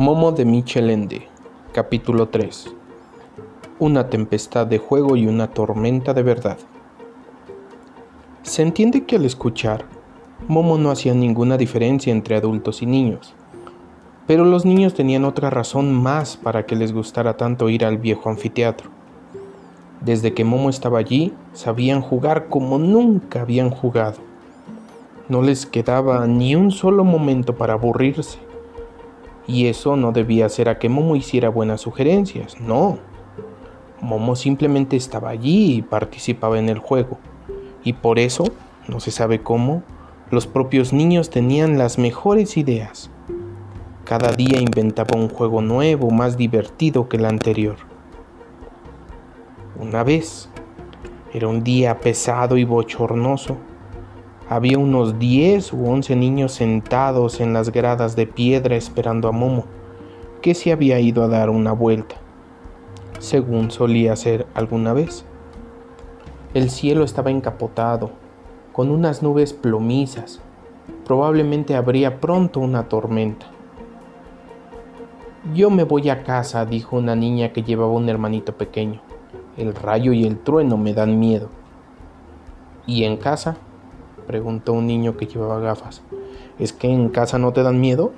Momo de Michelende, capítulo 3. Una tempestad de juego y una tormenta de verdad. Se entiende que al escuchar, Momo no hacía ninguna diferencia entre adultos y niños, pero los niños tenían otra razón más para que les gustara tanto ir al viejo anfiteatro. Desde que Momo estaba allí, sabían jugar como nunca habían jugado. No les quedaba ni un solo momento para aburrirse y eso no debía ser a que Momo hiciera buenas sugerencias, no. Momo simplemente estaba allí y participaba en el juego. Y por eso, no se sabe cómo, los propios niños tenían las mejores ideas. Cada día inventaba un juego nuevo, más divertido que el anterior. Una vez, era un día pesado y bochornoso, había unos 10 u 11 niños sentados en las gradas de piedra esperando a Momo, que se había ido a dar una vuelta, según solía hacer alguna vez. El cielo estaba encapotado, con unas nubes plomizas. Probablemente habría pronto una tormenta. Yo me voy a casa, dijo una niña que llevaba un hermanito pequeño. El rayo y el trueno me dan miedo. ¿Y en casa? Preguntó un niño que llevaba gafas. ¿Es que en casa no te dan miedo?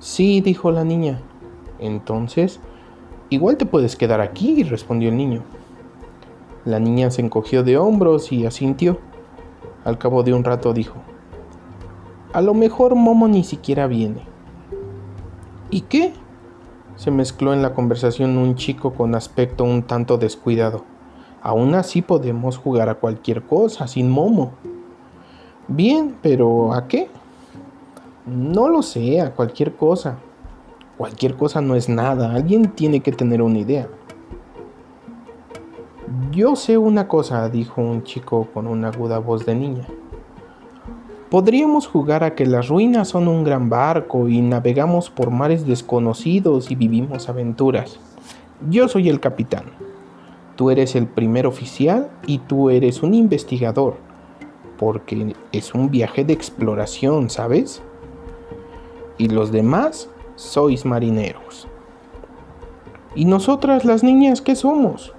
Sí, dijo la niña. Entonces, igual te puedes quedar aquí, respondió el niño. La niña se encogió de hombros y asintió. Al cabo de un rato dijo, a lo mejor Momo ni siquiera viene. ¿Y qué? Se mezcló en la conversación un chico con aspecto un tanto descuidado. Aún así podemos jugar a cualquier cosa sin Momo. Bien, pero ¿a qué? No lo sé, a cualquier cosa. Cualquier cosa no es nada, alguien tiene que tener una idea. Yo sé una cosa, dijo un chico con una aguda voz de niña. Podríamos jugar a que las ruinas son un gran barco y navegamos por mares desconocidos y vivimos aventuras. Yo soy el capitán. Tú eres el primer oficial y tú eres un investigador, porque es un viaje de exploración, ¿sabes? Y los demás sois marineros. ¿Y nosotras las niñas qué somos?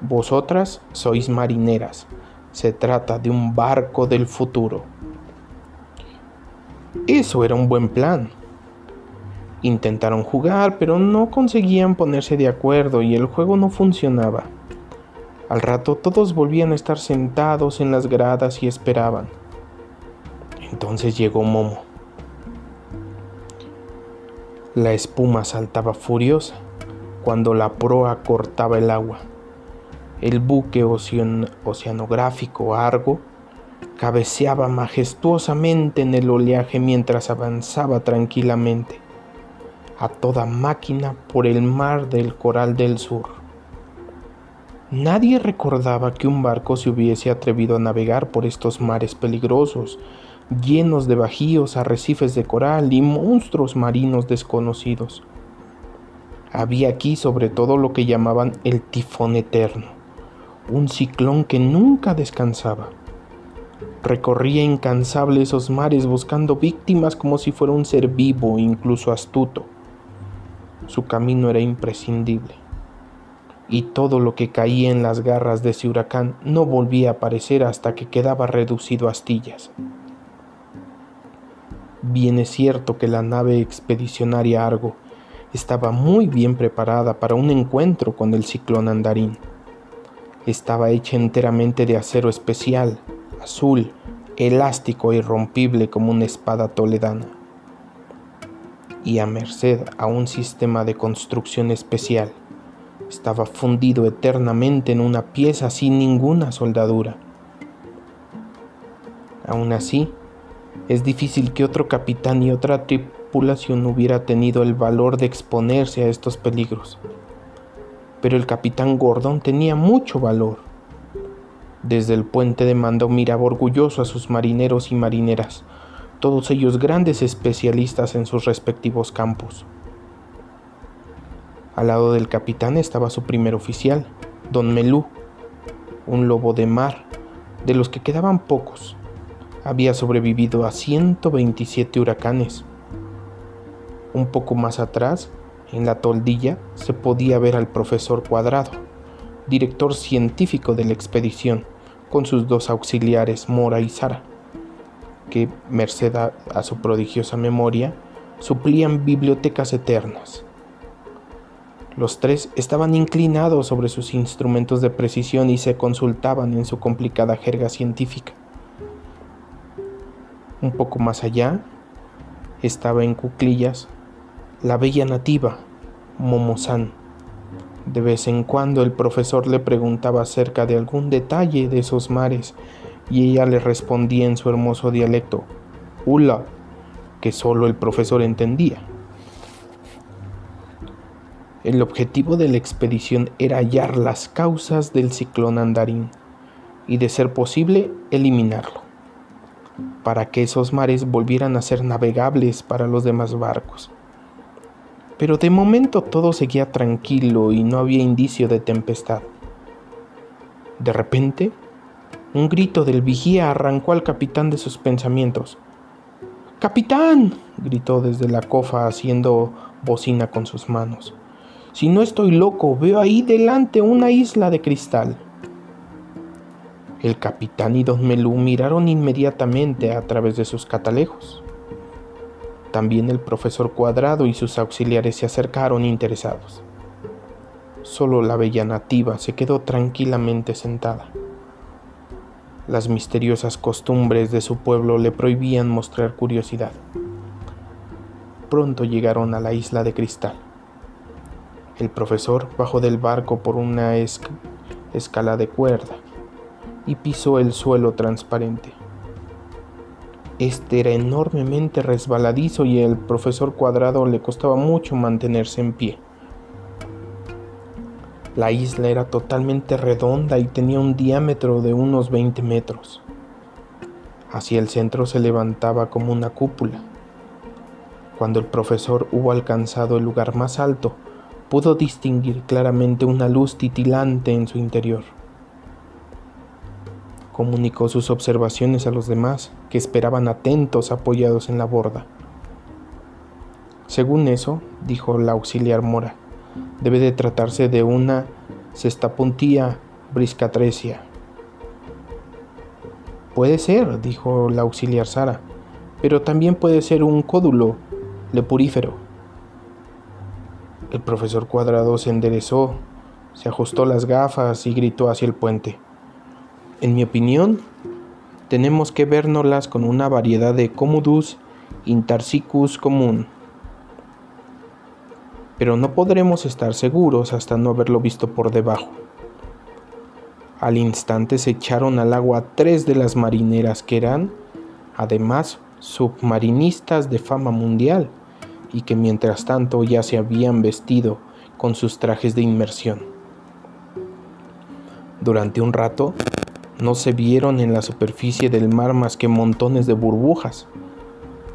Vosotras sois marineras. Se trata de un barco del futuro. Eso era un buen plan. Intentaron jugar, pero no conseguían ponerse de acuerdo y el juego no funcionaba. Al rato todos volvían a estar sentados en las gradas y esperaban. Entonces llegó Momo. La espuma saltaba furiosa cuando la proa cortaba el agua. El buque oceanográfico Argo cabeceaba majestuosamente en el oleaje mientras avanzaba tranquilamente a toda máquina por el mar del Coral del Sur. Nadie recordaba que un barco se hubiese atrevido a navegar por estos mares peligrosos, llenos de bajíos, arrecifes de coral y monstruos marinos desconocidos. Había aquí sobre todo lo que llamaban el tifón eterno, un ciclón que nunca descansaba. Recorría incansable esos mares buscando víctimas como si fuera un ser vivo, incluso astuto. Su camino era imprescindible, y todo lo que caía en las garras de ese huracán no volvía a aparecer hasta que quedaba reducido a astillas. Bien es cierto que la nave expedicionaria Argo estaba muy bien preparada para un encuentro con el ciclón andarín. Estaba hecha enteramente de acero especial, azul, elástico e irrompible como una espada toledana y a merced a un sistema de construcción especial. Estaba fundido eternamente en una pieza sin ninguna soldadura. Aún así, es difícil que otro capitán y otra tripulación hubiera tenido el valor de exponerse a estos peligros. Pero el capitán Gordon tenía mucho valor. Desde el puente de mando miraba orgulloso a sus marineros y marineras, todos ellos grandes especialistas en sus respectivos campos. Al lado del capitán estaba su primer oficial, don Melú, un lobo de mar, de los que quedaban pocos. Había sobrevivido a 127 huracanes. Un poco más atrás, en la toldilla, se podía ver al profesor Cuadrado, director científico de la expedición, con sus dos auxiliares, Mora y Sara, que, merced a, su prodigiosa memoria, suplían bibliotecas eternas. Los tres estaban inclinados sobre sus instrumentos de precisión y se consultaban en su complicada jerga científica. Un poco más allá estaba en cuclillas la bella nativa, Momozán. De vez en cuando el profesor le preguntaba acerca de algún detalle de esos mares y ella le respondía en su hermoso dialecto, hula, que solo el profesor entendía. El objetivo de la expedición era hallar las causas del ciclón andarín y, de ser posible, eliminarlo, para que esos mares volvieran a ser navegables para los demás barcos. Pero de momento todo seguía tranquilo y no había indicio de tempestad. De repente, un grito del vigía arrancó al capitán de sus pensamientos. ¡Capitán! gritó desde la cofa haciendo bocina con sus manos. Si no estoy loco, veo ahí delante una isla de cristal. El capitán y don Melú miraron inmediatamente a través de sus catalejos. También el profesor Cuadrado y sus auxiliares se acercaron interesados. Solo la bella nativa se quedó tranquilamente sentada. Las misteriosas costumbres de su pueblo le prohibían mostrar curiosidad. Pronto llegaron a la isla de cristal. El profesor bajó del barco por una escala de cuerda y pisó el suelo transparente. Este era enormemente resbaladizo y al profesor Cuadrado le costaba mucho mantenerse en pie. La isla era totalmente redonda y tenía un diámetro de unos 20 metros. Hacia el centro se levantaba como una cúpula. Cuando el profesor hubo alcanzado el lugar más alto, pudo distinguir claramente una luz titilante en su interior. Comunicó sus observaciones a los demás, que esperaban atentos apoyados en la borda. Según eso, dijo la auxiliar Mora, debe de tratarse de una cestapuntía briscatrecia. Puede ser, dijo la auxiliar Sara, pero también puede ser un códulo lepurífero. El profesor Cuadrado se enderezó, se ajustó las gafas y gritó hacia el puente. En mi opinión, tenemos que vernoslas con una variedad de Commodus intarsicus común. Pero no podremos estar seguros hasta no haberlo visto por debajo. Al instante se echaron al agua tres de las marineras que eran, además, submarinistas de fama mundial y que mientras tanto ya se habían vestido con sus trajes de inmersión. Durante un rato no se vieron en la superficie del mar más que montones de burbujas,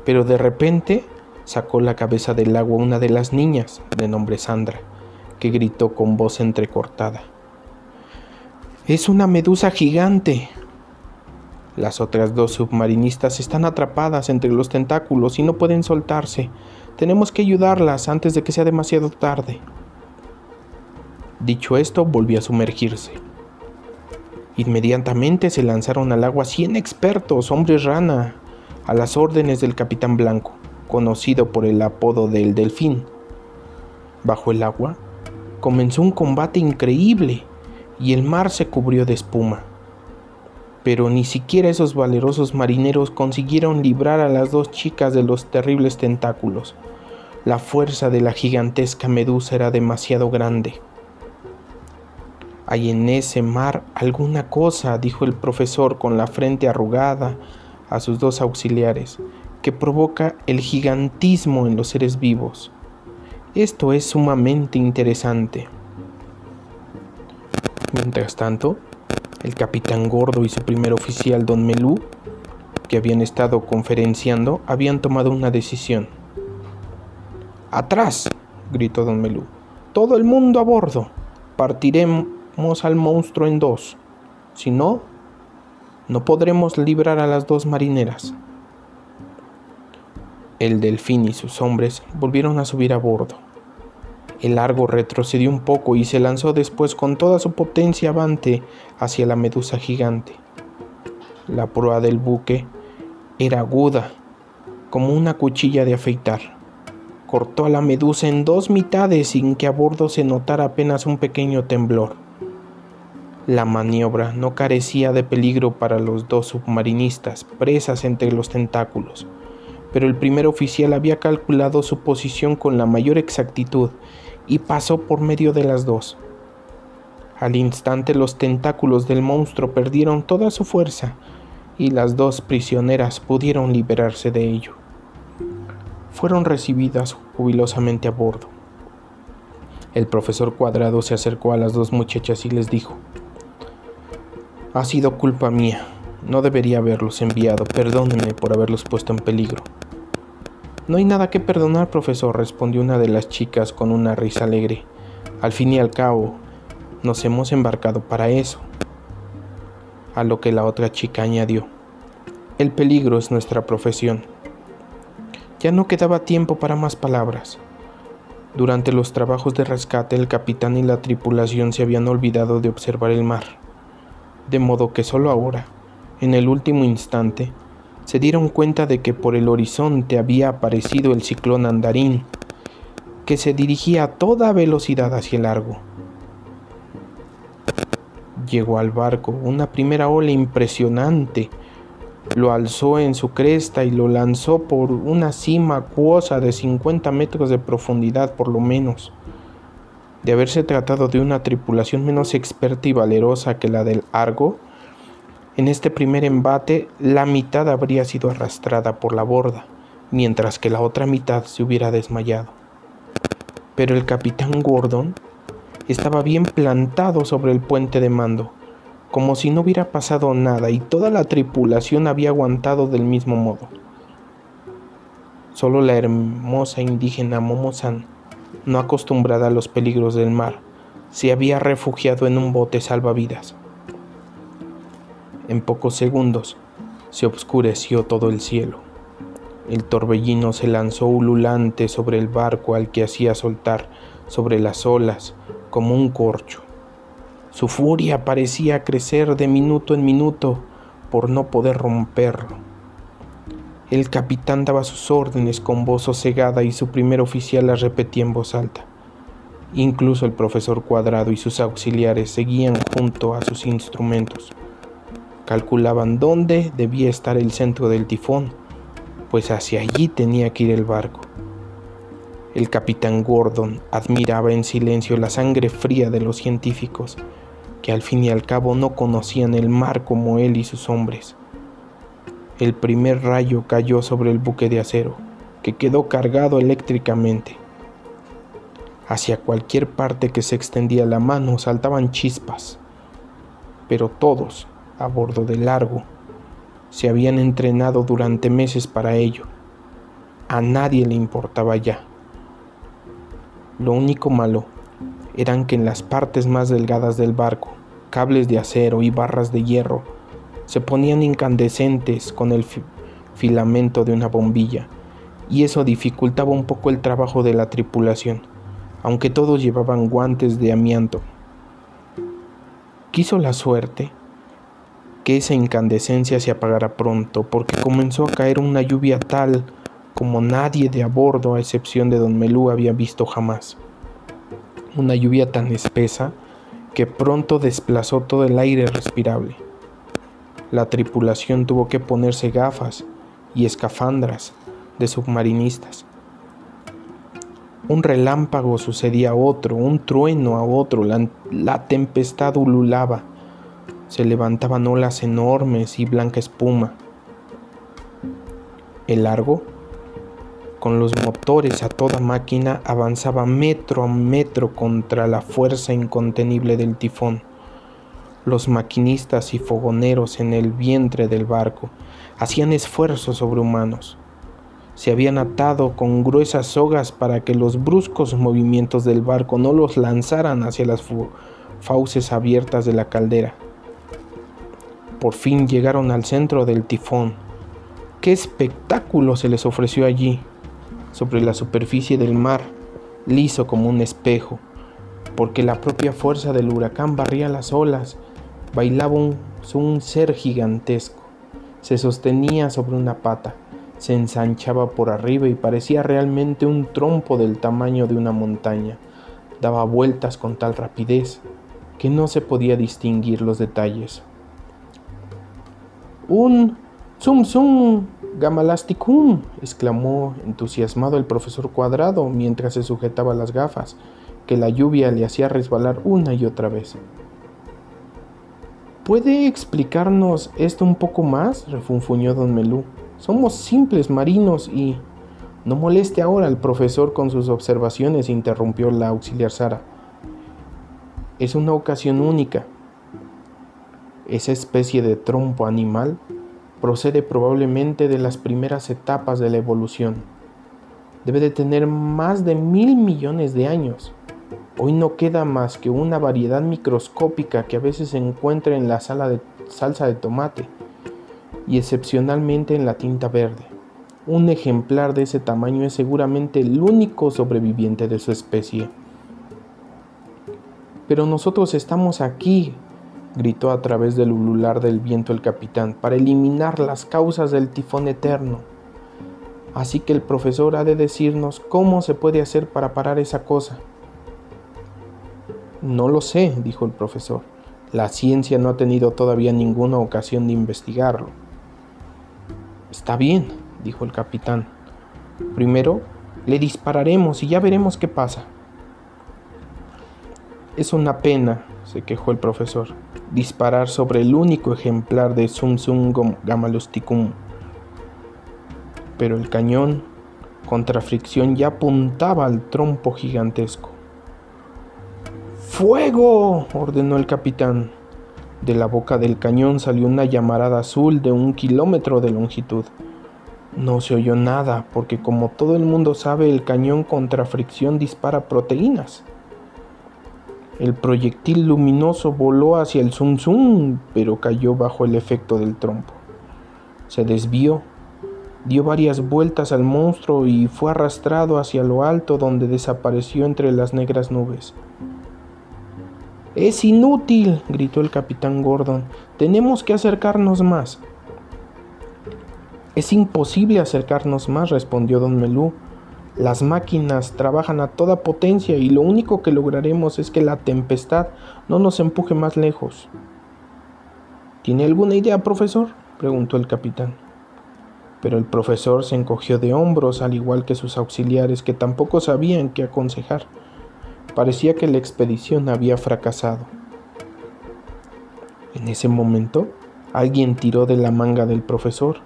pero de repente sacó la cabeza del agua una de las niñas, de nombre Sandra, que gritó con voz entrecortada. Es una medusa gigante. Las otras dos submarinistas están atrapadas entre los tentáculos y no pueden soltarse. Tenemos que ayudarlas antes de que sea demasiado tarde. Dicho esto, volvió a sumergirse. Inmediatamente se lanzaron al agua 100 expertos, hombres rana, a las órdenes del capitán Blanco, conocido por el apodo del delfín. Bajo el agua, comenzó un combate increíble y el mar se cubrió de espuma. Pero ni siquiera esos valerosos marineros consiguieron librar a las dos chicas de los terribles tentáculos. La fuerza de la gigantesca medusa era demasiado grande. Hay en ese mar alguna cosa, dijo el profesor con la frente arrugada a sus dos auxiliares, que provoca el gigantismo en los seres vivos. Esto es sumamente interesante. Mientras tanto, el capitán Gordo y su primer oficial, don Melú, que habían estado conferenciando, habían tomado una decisión. ¡Atrás! gritó don Melú. Todo el mundo a bordo. Partiremos al monstruo en dos. Si no, no podremos librar a las dos marineras. El delfín y sus hombres volvieron a subir a bordo. El largo retrocedió un poco y se lanzó después con toda su potencia avante hacia la medusa gigante. La proa del buque era aguda, como una cuchilla de afeitar. Cortó a la medusa en dos mitades sin que a bordo se notara apenas un pequeño temblor. La maniobra no carecía de peligro para los dos submarinistas, presas entre los tentáculos pero el primer oficial había calculado su posición con la mayor exactitud y pasó por medio de las dos. Al instante los tentáculos del monstruo perdieron toda su fuerza y las dos prisioneras pudieron liberarse de ello. Fueron recibidas jubilosamente a bordo. El profesor Cuadrado se acercó a las dos muchachas y les dijo, Ha sido culpa mía, no debería haberlos enviado, perdónenme por haberlos puesto en peligro. No hay nada que perdonar, profesor, respondió una de las chicas con una risa alegre. Al fin y al cabo, nos hemos embarcado para eso. A lo que la otra chica añadió, el peligro es nuestra profesión. Ya no quedaba tiempo para más palabras. Durante los trabajos de rescate el capitán y la tripulación se habían olvidado de observar el mar, de modo que solo ahora, en el último instante, se dieron cuenta de que por el horizonte había aparecido el ciclón andarín, que se dirigía a toda velocidad hacia el largo. Llegó al barco una primera ola impresionante, lo alzó en su cresta y lo lanzó por una cima acuosa de 50 metros de profundidad por lo menos. De haberse tratado de una tripulación menos experta y valerosa que la del Argo, en este primer embate, la mitad habría sido arrastrada por la borda, mientras que la otra mitad se hubiera desmayado. Pero el capitán Gordon estaba bien plantado sobre el puente de mando, como si no hubiera pasado nada y toda la tripulación había aguantado del mismo modo. Solo la hermosa indígena Momosan, no acostumbrada a los peligros del mar, se había refugiado en un bote salvavidas. En pocos segundos se oscureció todo el cielo. El torbellino se lanzó ululante sobre el barco al que hacía soltar sobre las olas como un corcho. Su furia parecía crecer de minuto en minuto por no poder romperlo. El capitán daba sus órdenes con voz sosegada y su primer oficial las repetía en voz alta. Incluso el profesor Cuadrado y sus auxiliares seguían junto a sus instrumentos calculaban dónde debía estar el centro del tifón, pues hacia allí tenía que ir el barco. El capitán Gordon admiraba en silencio la sangre fría de los científicos, que al fin y al cabo no conocían el mar como él y sus hombres. El primer rayo cayó sobre el buque de acero, que quedó cargado eléctricamente. Hacia cualquier parte que se extendía la mano saltaban chispas, pero todos, a bordo del largo. Se habían entrenado durante meses para ello. A nadie le importaba ya. Lo único malo eran que en las partes más delgadas del barco, cables de acero y barras de hierro se ponían incandescentes con el filamento de una bombilla, y eso dificultaba un poco el trabajo de la tripulación, aunque todos llevaban guantes de amianto. Quiso la suerte que esa incandescencia se apagara pronto, porque comenzó a caer una lluvia tal como nadie de a bordo, a excepción de don Melú, había visto jamás. Una lluvia tan espesa que pronto desplazó todo el aire respirable. La tripulación tuvo que ponerse gafas y escafandras de submarinistas. Un relámpago sucedía a otro, un trueno a otro, la, la tempestad ululaba se levantaban olas enormes y blanca espuma. El largo, con los motores a toda máquina, avanzaba metro a metro contra la fuerza incontenible del tifón. Los maquinistas y fogoneros en el vientre del barco hacían esfuerzos sobrehumanos. Se habían atado con gruesas sogas para que los bruscos movimientos del barco no los lanzaran hacia las fauces abiertas de la caldera. Por fin llegaron al centro del tifón. qué espectáculo se les ofreció allí, sobre la superficie del mar, liso como un espejo, porque la propia fuerza del huracán barría las olas, bailaba un, ser gigantesco, se sostenía sobre una pata, se ensanchaba por arriba y parecía realmente un trompo del tamaño de una montaña. Daba vueltas con tal rapidez que no se podía distinguir los detalles. Un zum zum gamalasticum, exclamó entusiasmado el profesor Cuadrado mientras se sujetaba las gafas, que la lluvia le hacía resbalar una y otra vez. ¿Puede explicarnos esto un poco más? refunfuñó don Melú. Somos simples marinos y... No moleste ahora al profesor con sus observaciones, interrumpió la auxiliar Sara. Es una ocasión única. Esa especie de trompo animal procede probablemente de las primeras etapas de la evolución. Debe de tener más de mil millones de años. Hoy no queda más que una variedad microscópica que a veces se encuentra en la salsa de tomate y excepcionalmente en la tinta verde. Un ejemplar de ese tamaño es seguramente el único sobreviviente de su especie. Pero nosotros estamos aquí, gritó a través del ulular del viento el capitán, para eliminar las causas del tifón eterno. Así que el profesor ha de decirnos cómo se puede hacer para parar esa cosa. No lo sé, dijo el profesor. La ciencia no ha tenido todavía ninguna ocasión de investigarlo. Está bien, dijo el capitán. Primero le dispararemos y ya veremos qué pasa. Es una pena, se quejó el profesor, disparar sobre el único ejemplar de Sumsum Gamalusticum. Pero el cañón, contra fricción, ya apuntaba al trompo gigantesco. ¡Fuego! ordenó el capitán. De la boca del cañón salió una llamarada azul de un kilómetro de longitud. No se oyó nada, porque como todo el mundo sabe, el cañón contra fricción dispara proteínas. El proyectil luminoso voló hacia el Zum Zum, pero cayó bajo el efecto del trompo. Se desvió, dio varias vueltas al monstruo y fue arrastrado hacia lo alto donde desapareció entre las negras nubes. Es inútil, gritó el capitán Gordon. Tenemos que acercarnos más. Es imposible acercarnos más, respondió don Melú. Las máquinas trabajan a toda potencia y lo único que lograremos es que la tempestad no nos empuje más lejos. ¿Tiene alguna idea, profesor? preguntó el capitán. Pero el profesor se encogió de hombros, al igual que sus auxiliares, que tampoco sabían qué aconsejar. Parecía que la expedición había fracasado. En ese momento, alguien tiró de la manga del profesor.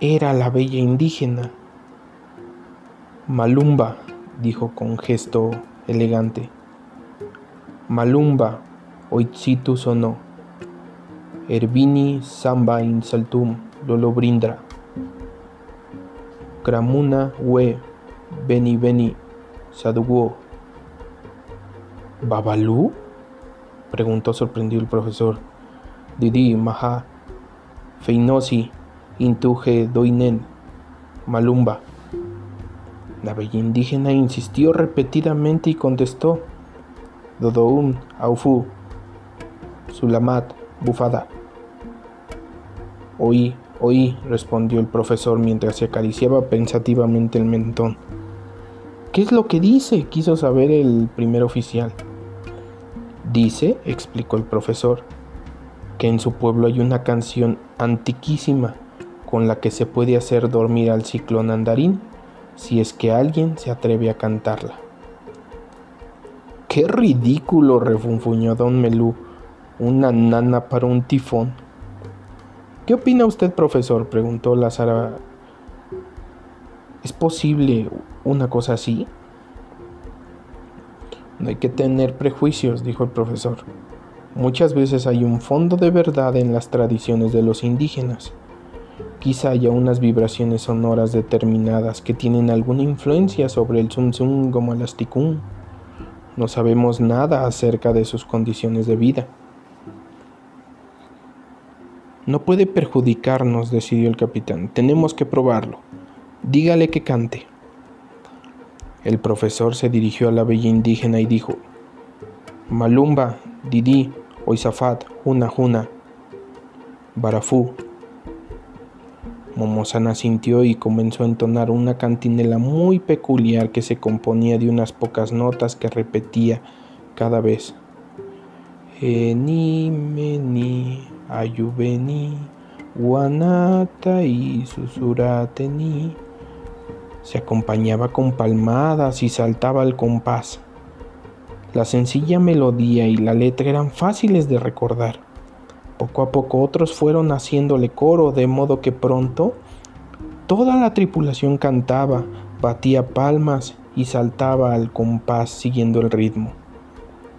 Era la bella indígena. Malumba, dijo con gesto elegante. Malumba, oitzitu sono. Herbini samba insaltum lolobrindra. Kramuna we beni beni sadugo. ¿Babalú? preguntó sorprendido el profesor. Didi, maha, feinosi, intuje, doinen, malumba. La bella indígena insistió repetidamente y contestó: Dodoun, aufu, sulamat, bufada. Oí, oí, respondió el profesor mientras se acariciaba pensativamente el mentón. ¿Qué es lo que dice? quiso saber el primer oficial. Dice, explicó el profesor, que en su pueblo hay una canción antiquísima con la que se puede hacer dormir al ciclón andarín si es que alguien se atreve a cantarla. ¡Qué ridículo! refunfuñó don Melú, una nana para un tifón. ¿Qué opina usted, profesor? preguntó la Sara. ¿Es posible una cosa así? No hay que tener prejuicios, dijo el profesor. Muchas veces hay un fondo de verdad en las tradiciones de los indígenas. Quizá haya unas vibraciones sonoras determinadas que tienen alguna influencia sobre el Zum como el Asticún. No sabemos nada acerca de sus condiciones de vida. No puede perjudicarnos, decidió el capitán. Tenemos que probarlo. Dígale que cante. El profesor se dirigió a la bella indígena y dijo, Malumba, Didi, Oizafat, Juna Juna, Barafú. Momosana sintió y comenzó a entonar una cantinela muy peculiar que se componía de unas pocas notas que repetía cada vez. Eni, meni, ayubeni, guanata y susurateni. Se acompañaba con palmadas y saltaba al compás. La sencilla melodía y la letra eran fáciles de recordar. Poco a poco otros fueron haciéndole coro, de modo que pronto toda la tripulación cantaba, batía palmas y saltaba al compás siguiendo el ritmo.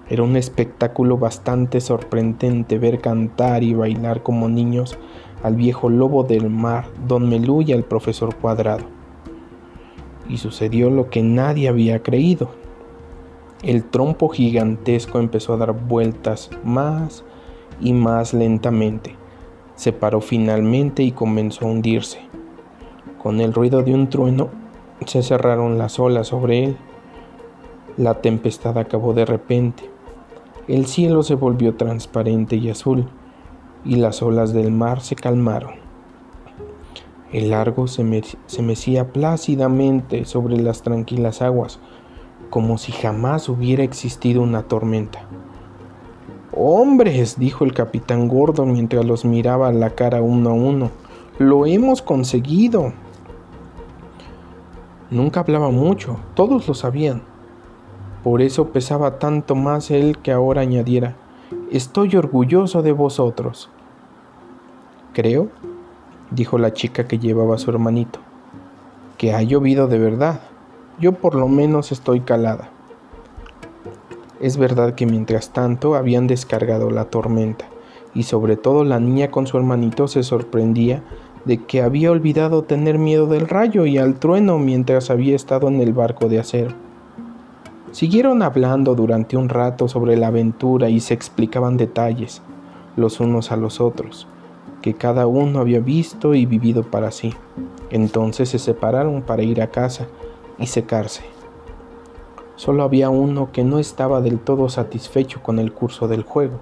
Era un espectáculo bastante sorprendente ver cantar y bailar como niños al viejo lobo del mar, don Melú y al profesor Cuadrado. Y sucedió lo que nadie había creído. El trompo gigantesco empezó a dar vueltas más y más lentamente. Se paró finalmente y comenzó a hundirse. Con el ruido de un trueno se cerraron las olas sobre él. La tempestad acabó de repente. El cielo se volvió transparente y azul y las olas del mar se calmaron. El largo se, mecía plácidamente sobre las tranquilas aguas, como si jamás hubiera existido una tormenta. Hombres, dijo el capitán Gordon mientras los miraba a la cara uno a uno, lo hemos conseguido. Nunca hablaba mucho, todos lo sabían. Por eso pesaba tanto más él que ahora añadiera, estoy orgulloso de vosotros. Creo, dijo la chica que llevaba a su hermanito, que ha llovido de verdad. Yo por lo menos estoy calada. Es verdad que mientras tanto habían descargado la tormenta, y sobre todo la niña con su hermanito se sorprendía de que había olvidado tener miedo del rayo y al trueno mientras había estado en el barco de acero. Siguieron hablando durante un rato sobre la aventura y se explicaban detalles, los unos a los otros, que cada uno había visto y vivido para sí. Entonces se separaron para ir a casa y secarse. Solo había uno que no estaba del todo satisfecho con el curso del juego,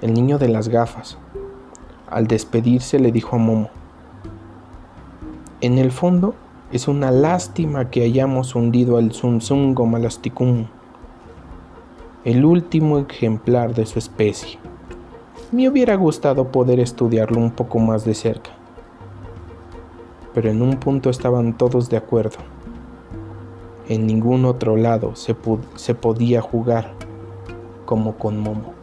el niño de las gafas. Al despedirse le dijo a Momo, en el fondo es una lástima que hayamos hundido al Zunzungo Malasticum, el último ejemplar de su especie. Me hubiera gustado poder estudiarlo un poco más de cerca, pero en un punto estaban todos de acuerdo en ningún otro lado se, se podía jugar como con Momo.